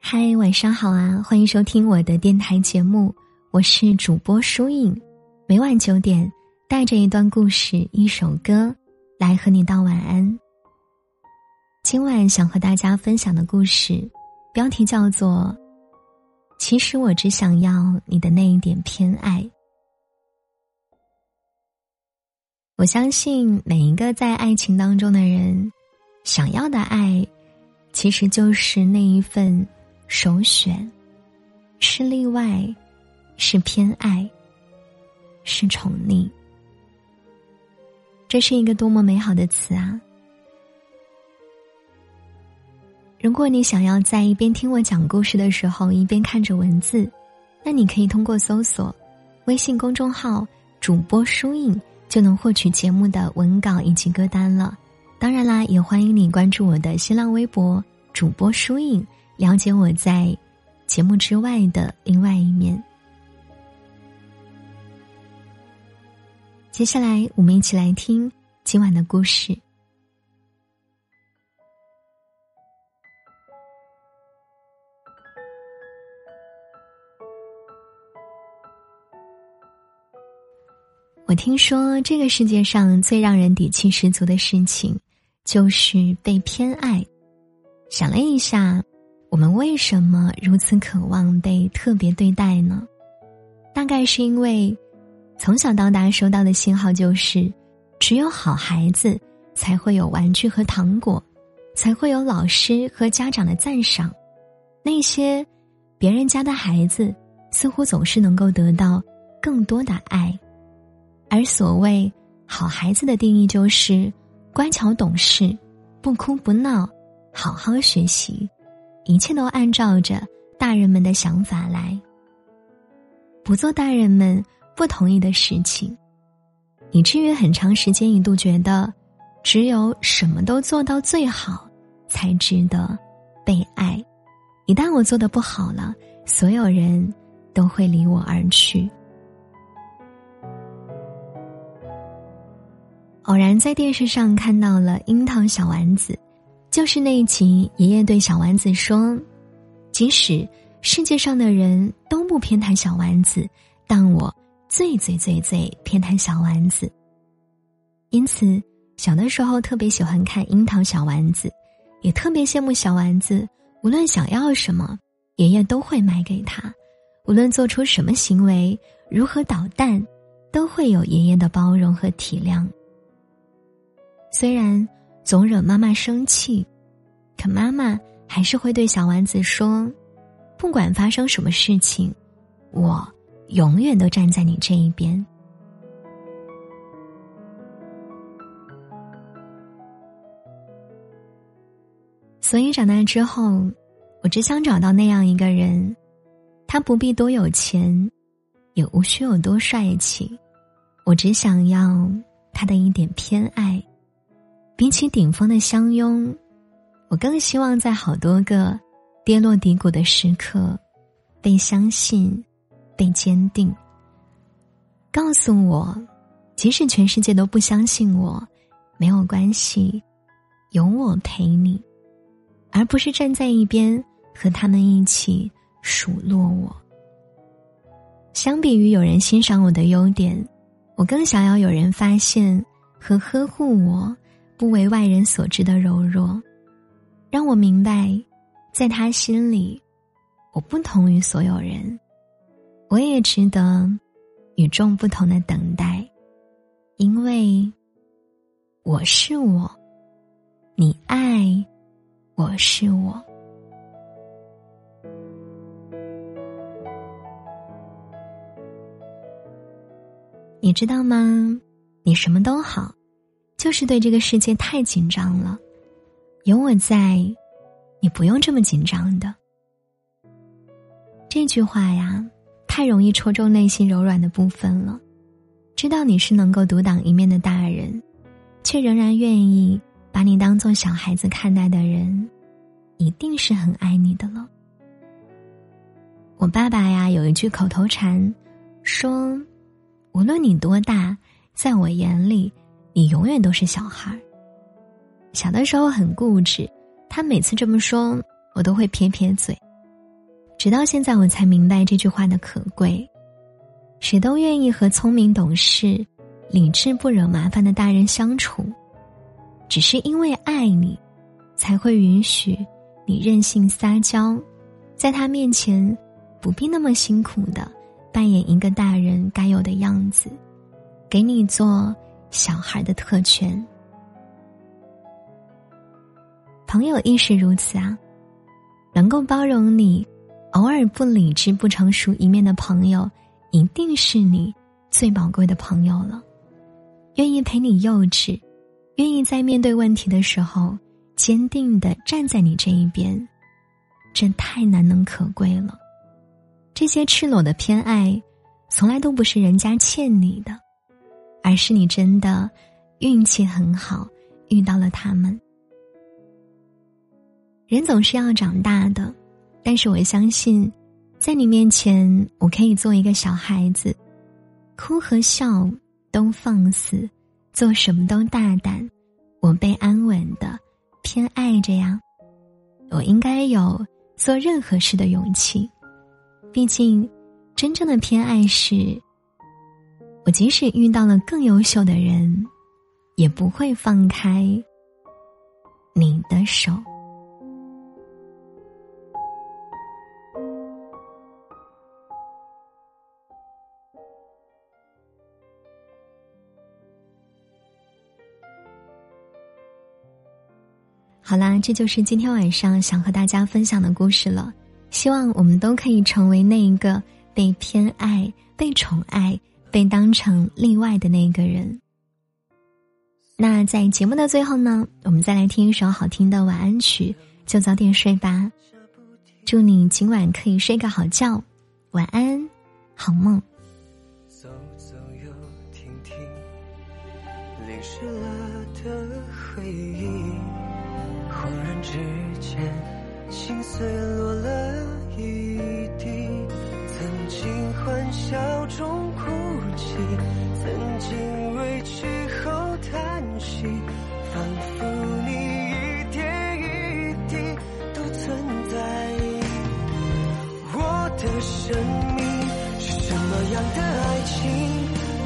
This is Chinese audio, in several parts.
嗨，晚上好啊！欢迎收听我的电台节目，我是主播舒影。每晚九点，带着一段故事、一首歌，来和你道晚安。今晚想和大家分享的故事，标题叫做《其实我只想要你的那一点偏爱》。我相信每一个在爱情当中的人，想要的爱，其实就是那一份。首选，是例外，是偏爱，是宠溺。这是一个多么美好的词啊！如果你想要在一边听我讲故事的时候一边看着文字，那你可以通过搜索微信公众号“主播书影”就能获取节目的文稿以及歌单了。当然啦，也欢迎你关注我的新浪微博“主播疏影”。了解我在节目之外的另外一面。接下来，我们一起来听今晚的故事。我听说，这个世界上最让人底气十足的事情，就是被偏爱。想了一下。我们为什么如此渴望被特别对待呢？大概是因为从小到大收到的信号就是，只有好孩子才会有玩具和糖果，才会有老师和家长的赞赏。那些别人家的孩子似乎总是能够得到更多的爱，而所谓好孩子的定义就是乖巧懂事，不哭不闹，好好学习。一切都按照着大人们的想法来，不做大人们不同意的事情，以至于很长时间一度觉得，只有什么都做到最好，才值得被爱。一旦我做的不好了，所有人都会离我而去。偶然在电视上看到了《樱桃小丸子》。就是那一集，爷爷对小丸子说：“即使世界上的人都不偏袒小丸子，但我最最最最偏袒小丸子。因此，小的时候特别喜欢看《樱桃小丸子》，也特别羡慕小丸子，无论想要什么，爷爷都会买给他；无论做出什么行为，如何捣蛋，都会有爷爷的包容和体谅。虽然。”总惹妈妈生气，可妈妈还是会对小丸子说：“不管发生什么事情，我永远都站在你这一边。”所以长大之后，我只想找到那样一个人，他不必多有钱，也无需有多帅气，我只想要他的一点偏爱。比起顶峰的相拥，我更希望在好多个跌落低谷的时刻，被相信，被坚定。告诉我，即使全世界都不相信我，没有关系，有我陪你，而不是站在一边和他们一起数落我。相比于有人欣赏我的优点，我更想要有人发现和呵护我。不为外人所知的柔弱，让我明白，在他心里，我不同于所有人，我也值得与众不同的等待，因为我是我，你爱我是我，你知道吗？你什么都好。就是对这个世界太紧张了，有我在，你不用这么紧张的。这句话呀，太容易戳中内心柔软的部分了。知道你是能够独当一面的大人，却仍然愿意把你当做小孩子看待的人，一定是很爱你的了。我爸爸呀，有一句口头禅，说：“无论你多大，在我眼里。”你永远都是小孩。小的时候很固执，他每次这么说，我都会撇撇嘴。直到现在，我才明白这句话的可贵。谁都愿意和聪明懂事、理智不惹麻烦的大人相处，只是因为爱你，才会允许你任性撒娇，在他面前不必那么辛苦的扮演一个大人该有的样子，给你做小孩的特权。朋友亦是如此啊，能够包容你偶尔不理智、不成熟一面的朋友，一定是你最宝贵的朋友了。愿意陪你幼稚，愿意在面对问题的时候坚定的站在你这一边，这太难能可贵了。这些赤裸的偏爱，从来都不是人家欠你的，而是你真的运气很好，遇到了他们。人总是要长大的，但是我相信，在你面前，我可以做一个小孩子，哭和笑都放肆，做什么都大胆。我被安稳的偏爱着呀，我应该有做任何事的勇气。毕竟，真正的偏爱是，我即使遇到了更优秀的人，也不会放开你的手。好啦，这就是今天晚上想和大家分享的故事了。希望我们都可以成为那一个被偏爱、被宠爱、被当成例外的那个人。那在节目的最后呢，我们再来听一首好听的晚安曲，就早点睡吧。祝你今晚可以睡个好觉，晚安，好梦。走走又停停，淋湿了的回忆。恍然之间，心碎落了一地。曾经欢笑中哭泣，曾经委屈后叹息，仿佛你一点一滴都存在。我的生命是什么样的爱情，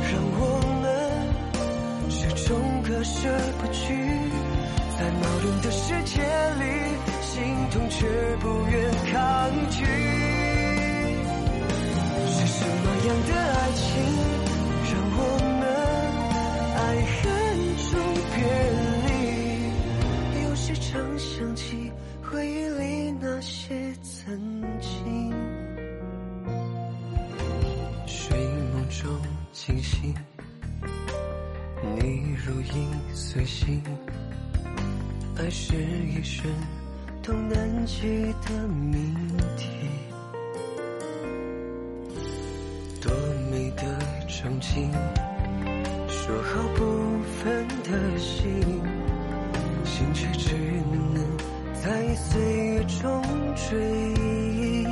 让我们始终割舍不去？在矛盾的世界里，心痛却不愿抗拒。的爱情让我们爱恨中别离，有时常想起回忆里那些曾经。睡梦中惊醒，你如影随形。爱是一生都难解的谜题，的憧憬，说好不分的心，心却只能在岁月中追忆，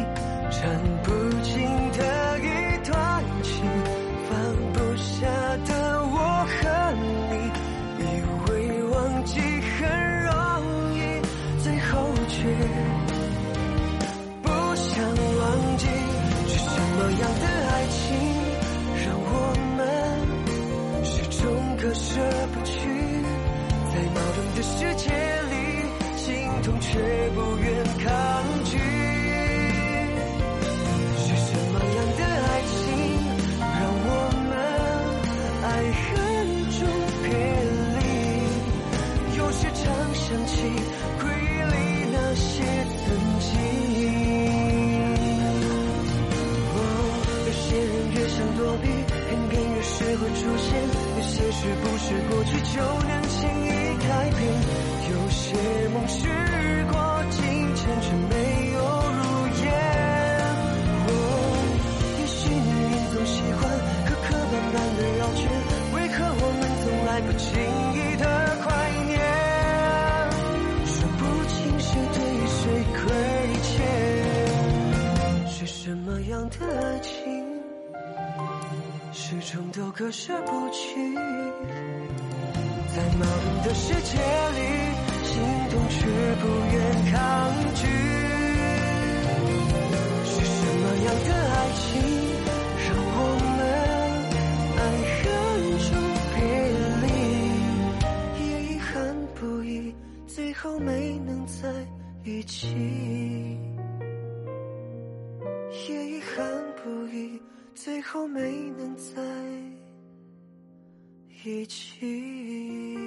不愿抗拒。是什么样的爱情，让我们爱恨中别离？有时常想起回忆里那。些曾经，有些人越想躲避，偏偏越是会出现；有些事不是过去就能轻易改变；有些梦是终都割舍不去。在矛盾的世界里，心动却不愿抗拒。是什么样的爱情，让我们爱恨中别离？也遗憾不已，最后没能在一起。也遗憾不已，最后没能在。一起。